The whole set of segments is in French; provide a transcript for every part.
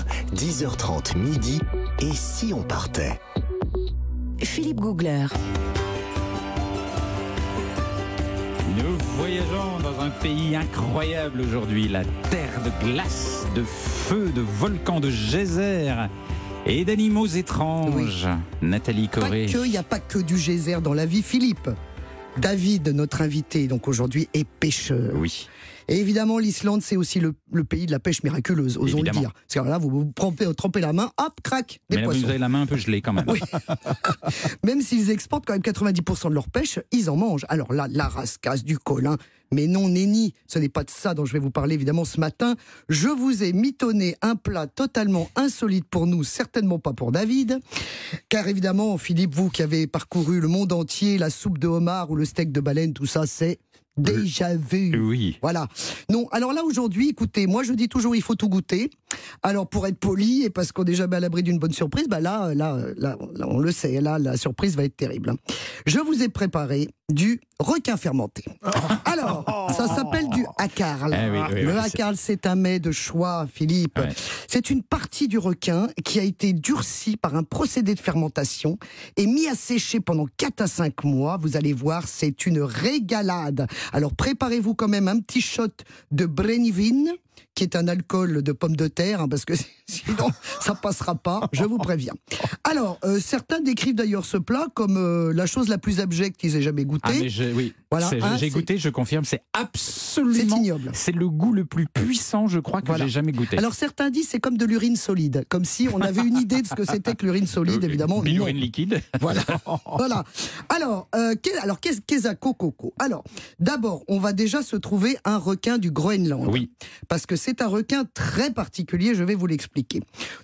matin, 10h30 midi. Et si on partait? Philippe Googler. Nous voyageons dans un pays incroyable aujourd'hui, la terre de glace, de feu, de volcans, de geysers et d'animaux étranges. Nathalie Pas Corée. que, il n'y a pas que du geyser dans la vie, Philippe. David, notre invité, donc aujourd'hui, est pêcheur. Oui. Et évidemment, l'Islande, c'est aussi le, le pays de la pêche miraculeuse, osons le dire. Parce que là, vous vous trempez, trempez la main, hop, crac, des Mais là, poissons. vous avez la main un peu gelée quand même. Même s'ils exportent quand même 90% de leur pêche, ils en mangent. Alors là, la rascasse, du colin. Mais non, Nenni, ce n'est pas de ça dont je vais vous parler évidemment ce matin. Je vous ai mitonné un plat totalement insolite pour nous, certainement pas pour David. Car évidemment, Philippe, vous qui avez parcouru le monde entier, la soupe de homard ou le steak de baleine, tout ça, c'est déjà vu. Oui. Voilà. Non, alors là aujourd'hui, écoutez, moi je dis toujours il faut tout goûter. Alors pour être poli et parce qu'on n'est jamais à l'abri d'une bonne surprise, bah là, là, là, là, on le sait, là la surprise va être terrible. Je vous ai préparé du requin fermenté. Alors, ça s'appelle du hakarl. Eh oui, oui, le oui, hakarl, c'est un mets de choix, Philippe. Ouais. C'est une partie du requin qui a été durcie par un procédé de fermentation et mis à sécher pendant 4 à 5 mois. Vous allez voir, c'est une régalade. Alors préparez-vous quand même un petit shot de Brennivin qui est un alcool de pomme de terre, hein, parce que sinon ça passera pas, je vous préviens. Alors, euh, certains décrivent d'ailleurs ce plat comme euh, la chose la plus abjecte qu'ils aient jamais goûté. Ah, mais je- oui. Voilà, C'est- hein, j'ai c'est- goûté, je confirme, c'est C'est absolument. ignoble. C'est le goût le plus puissant, je crois, que Voilà. j'ai jamais goûté. Alors certains disent c'est comme de l'urine solide, comme si on avait une idée de ce que c'était que l'urine solide, évidemment. non. Bilurine liquide. Voilà. voilà. Alors, euh, alors qu'est-ce qu'est Coco Alors, d'abord, on va déjà se trouver un requin du Groenland. Oui. Parce que c'est un requin très particulier, je vais vous l'expliquer.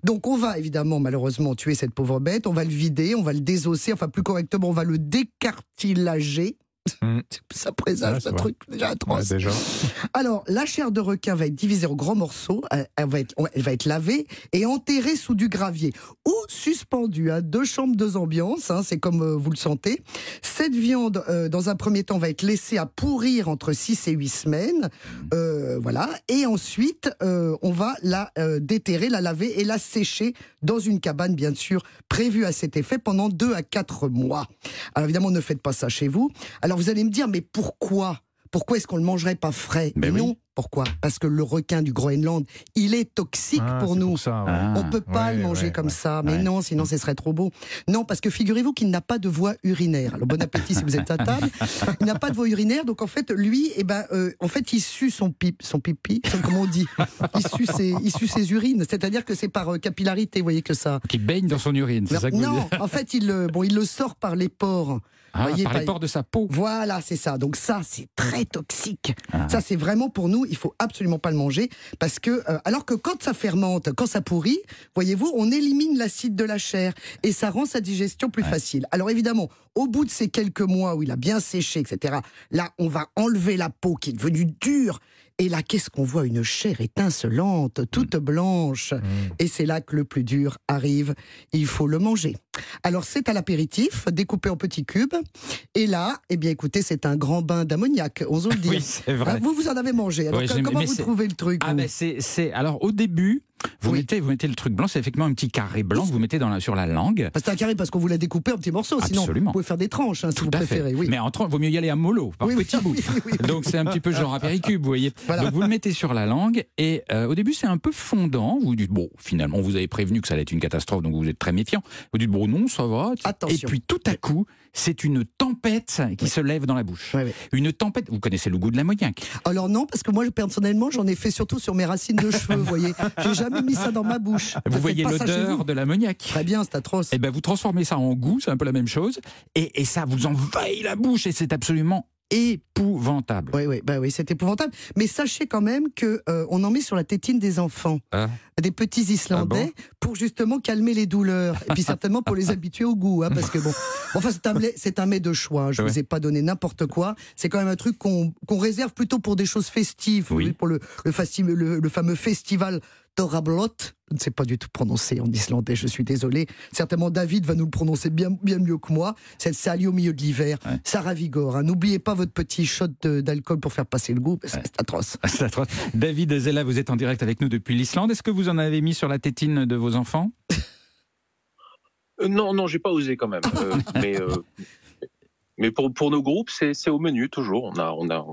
Donc, on va évidemment, malheureusement, tuer cette pauvre bête, on va le vider, on va le désosser, enfin, plus correctement, on va le décartilager. Mm. Ça présage c'est un truc déjà Ouais, atroce. déjà. Alors, la chair de requin va être divisée en grands morceaux, elle, elle va, être, elle va être lavée et enterrée sous du gravier ou suspendue à deux chambres, deux ambiances, hein, c'est comme euh, vous le sentez. Cette viande, euh, dans un premier temps, va être laissée à pourrir entre 6 et 8 semaines, euh, voilà, et ensuite, euh, on va la euh, déterrer, la laver et la sécher dans une cabane, bien sûr, prévue à cet effet pendant 2 à 4 mois. Alors évidemment, ne faites pas ça chez vous. Alors vous allez me dire, mais pourquoi? Pourquoi est-ce qu'on ne le mangerait pas frais? Ben Mais oui. Pourquoi? Parce que le requin du Groenland, il est toxique Ah, pour nous. ça, ouais. Ah. On peut pas Ouais, le manger ouais, comme ouais. ça, mais Ouais. non, sinon ce serait trop beau. Non, parce que figurez-vous qu'il n'a pas de voie urinaire. Alors bon appétit si vous êtes à table. Il n'a pas de voie urinaire, donc en fait lui, eh ben, euh, en fait il sue son pipe, son pipi, comme on dit? Il sue ses, il sue ses urines, c'est-à-dire que c'est par euh, capillarité, vous voyez que ça. Qui baigne dans son urine, c'est ça que vous non, en fait il, le- bon, il le sort par les pores. Ah, voyez, Par pas- les pores de sa peau. Voilà, c'est ça. Donc ça, c'est très toxique. Ah. Ça, c'est vraiment pour nous, il faut absolument pas le manger parce que euh, alors que quand ça fermente, quand ça pourrit, voyez-vous, on élimine l'acide de la chair et ça rend sa digestion plus facile. Alors évidemment, au bout de ces quelques mois où il a bien séché, etc. Là, on va enlever la peau qui est devenue dure. Et là, qu'est-ce qu'on voit? Une chair étincelante, toute blanche. Et c'est là que le plus dur arrive. Il faut le manger. Alors, c'est à l'apéritif, découpé en petits cubes. Et là, eh bien, écoutez, c'est un grand bain d'ammoniac, osons le dire. Oui, c'est vrai. Hein, vous, vous en avez mangé. Alors, comment vous trouvez le truc Ah ben c'est c'est alors au début vous Oui. mettez vous mettez le truc blanc c'est effectivement un petit carré blanc que vous mettez dans la, sur la langue que c'est un carré parce qu'on vous l'a découpé en petits morceaux. Sinon, Absolument. vous pouvez faire des tranches, hein, si tout vous à préférez. fait Oui. mais en vaut mieux y aller à mollo par Oui, petits bouts donc c'est un petit peu genre apéricube vous voyez Voilà. donc vous le mettez sur la langue et euh, au début c'est un peu fondant vous dites bon finalement vous avez prévenu que ça allait être une catastrophe donc vous êtes très méfiant vous dites bon non ça va Attention. et puis tout à coup c'est une tempête qui se lève dans la bouche. Une tempête vous connaissez le goût de l'ammoniac Alors non, parce que moi, personnellement, j'en ai fait surtout sur mes racines de cheveux, vous voyez. J'ai jamais mis ça dans ma bouche. Vous voyez l'odeur de l'ammoniac Très bien, c'est atroce. Eh ben, vous transformez ça en goût, c'est un peu la même chose, et, et ça vous envahit la bouche, et c'est absolument épouvantable. Oui, oui, bah oui, c'est épouvantable. Mais sachez quand même que euh, on en met sur la tétine des enfants, Ah. des petits Islandais, pour justement calmer les douleurs, et puis certainement pour les habituer au goût, hein, parce que bon, enfin c'est un, c'est un mets de choix. Je Ouais. vous ai pas donné n'importe quoi. C'est quand même un truc qu'on qu'on réserve plutôt pour des choses festives, Oui. pour le le, festi- le- le fameux festival Dorablot. Je ne sais pas du tout prononcer en islandais, je suis désolé. Certainement David va nous le prononcer bien, bien mieux que moi. C'est le au milieu de l'hiver. Ouais. Ça ravigore. hein. N'oubliez pas votre petit shot d'alcool pour faire passer le goût. parce que C'est atroce. C'est atroce. David Zella, vous êtes en direct avec nous depuis l'Islande. Est-ce que vous en avez mis sur la tétine de vos enfants? Euh, non, non, j'ai pas osé quand même. Euh, mais euh, mais pour, pour nos groupes, c'est c'est au menu toujours. On a on a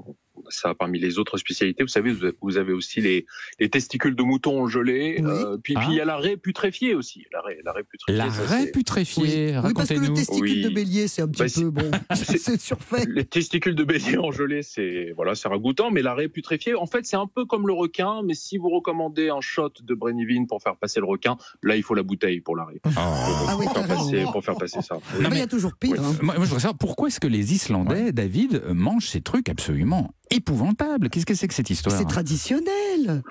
ça parmi les autres spécialités. Vous savez, vous avez- aussi les, les testicules de mouton gelés. Oui. euh, puis Ah. puis il y a la raie putréfiée aussi. La raie, la raie putréfiée. La ça, raie putréfiée, Oui, parce que le testicule Oui. de bélier, c'est un petit Bah, peu bon. c'est- surfait. Les testicules de bélier en gelée, c'est voilà, c'est ragoûtant, mais la raie putréfiée, en fait, c'est un peu comme le requin, mais si vous recommandez un shot de Brenivine pour faire passer le requin, là, il faut la bouteille pour la raie. Ah oui, pour, faire passer, pour faire passer ça. Oui. Mais il y a toujours pire. hein. Moi, moi, je voudrais savoir pourquoi est-ce que les Islandais, David, mangent ces trucs absolument épouvantables Qu'est-ce que c'est que cette histoire C'est traditionnel.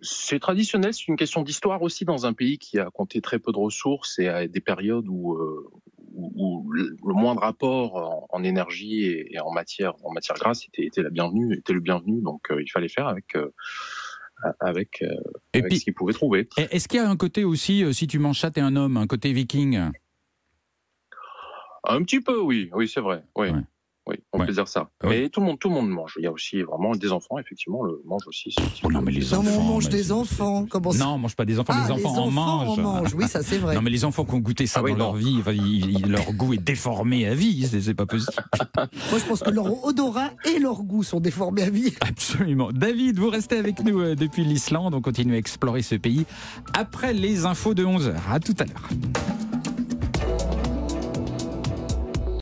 C'est traditionnel, c'est une question d'histoire aussi dans un pays qui a compté très peu de ressources et à des périodes où, euh, où, où le le moindre apport en, en énergie et, et en matière en matière grasse était, était la bienvenue, était le bienvenu. Donc euh, il fallait faire avec euh, avec, euh, Et avec puis, ce qu'ils pouvaient trouver. est-ce qu'il y a un côté aussi, euh, si tu manges ça, t'es un homme, un côté viking? Un petit peu, oui, oui, c'est vrai. Oui. Ouais. Oui, on Ouais. peut dire ça. Ouais. Mais tout le monde, tout le monde mange. Il y a aussi vraiment des enfants, effectivement, le mangent aussi. Oh non, mais les Non, mais on enfants, mange mais des enfants. Comment ça Non, on mange pas des enfants, Ah, les enfants en mangent. en mangent. Oui, ça c'est vrai. Non, mais les enfants qui ont goûté ça Ah oui, dans leur vie, enfin, ils- ils- leur goût est déformé à vie, c'est c'est pas possible. Moi, je pense que leur odorat et leur goût sont déformés à vie. Absolument. David, vous restez avec nous euh, depuis l'Islande. On continue à explorer ce pays après les infos de 11h. À tout à l'heure.